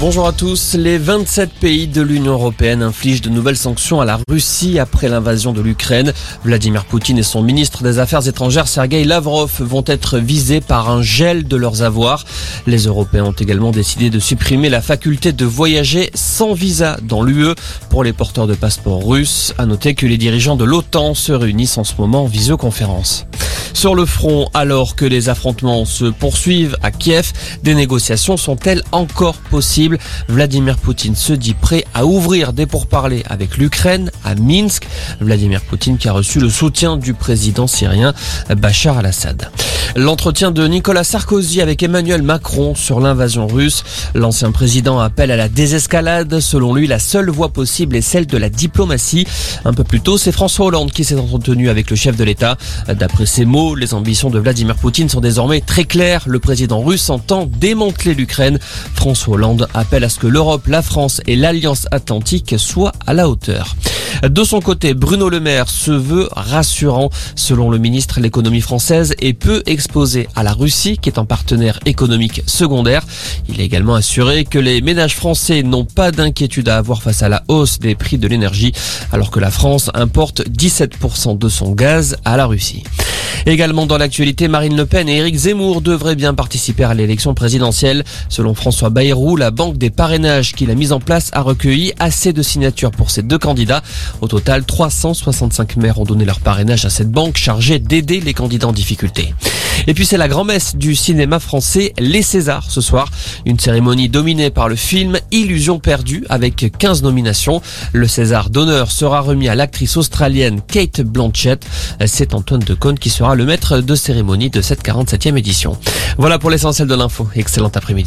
Bonjour à tous. Les 27 pays de l'Union européenne infligent de nouvelles sanctions à la Russie après l'invasion de l'Ukraine. Vladimir Poutine et son ministre des Affaires étrangères Sergei Lavrov vont être visés par un gel de leurs avoirs. Les Européens ont également décidé de supprimer la faculté de voyager sans visa dans l'UE pour les porteurs de passeports russes. À noter que les dirigeants de l'OTAN se réunissent en ce moment en visioconférence. Sur le front, alors que les affrontements se poursuivent à Kiev, des négociations sont-elles encore possibles? Vladimir Poutine se dit prêt à ouvrir des pourparlers avec l'Ukraine à Minsk. Vladimir Poutine qui a reçu le soutien du président syrien Bachar al-Assad. L'entretien de Nicolas Sarkozy avec Emmanuel Macron sur l'invasion russe. L'ancien président appelle à la désescalade. Selon lui, la seule voie possible est celle de la diplomatie. Un peu plus tôt, c'est François Hollande qui s'est entretenu avec le chef de l'État. D'après ses mots, les ambitions de Vladimir Poutine sont désormais très claires. Le président russe entend démanteler l'Ukraine. François Hollande appelle à ce que l'Europe, la France et l'Alliance Atlantique soient à la hauteur. De son côté, Bruno Le Maire se veut rassurant. Selon le ministre, l'économie française est peu exposée à la Russie, qui est un partenaire économique secondaire. Il a également assuré que les ménages français n'ont pas d'inquiétude à avoir face à la hausse des prix de l'énergie, alors que la France importe 17% de son gaz à la Russie. Également dans l'actualité, Marine Le Pen et Éric Zemmour devraient bien participer à l'élection présidentielle. Selon François Bayrou, la banque des parrainages qu'il a mise en place a recueilli assez de signatures pour ces deux candidats. Au total, 365 maires ont donné leur parrainage à cette banque chargée d'aider les candidats en difficulté. Et puis c'est la grand-messe du cinéma français Les Césars ce soir. Une cérémonie dominée par le film Illusion perdue avec 15 nominations. Le César d'honneur sera remis à l'actrice australienne Kate Blanchett. C'est Antoine Decaune qui sera le maître de cérémonie de cette 47e édition. Voilà pour l'essentiel de l'info. Excellent après-midi.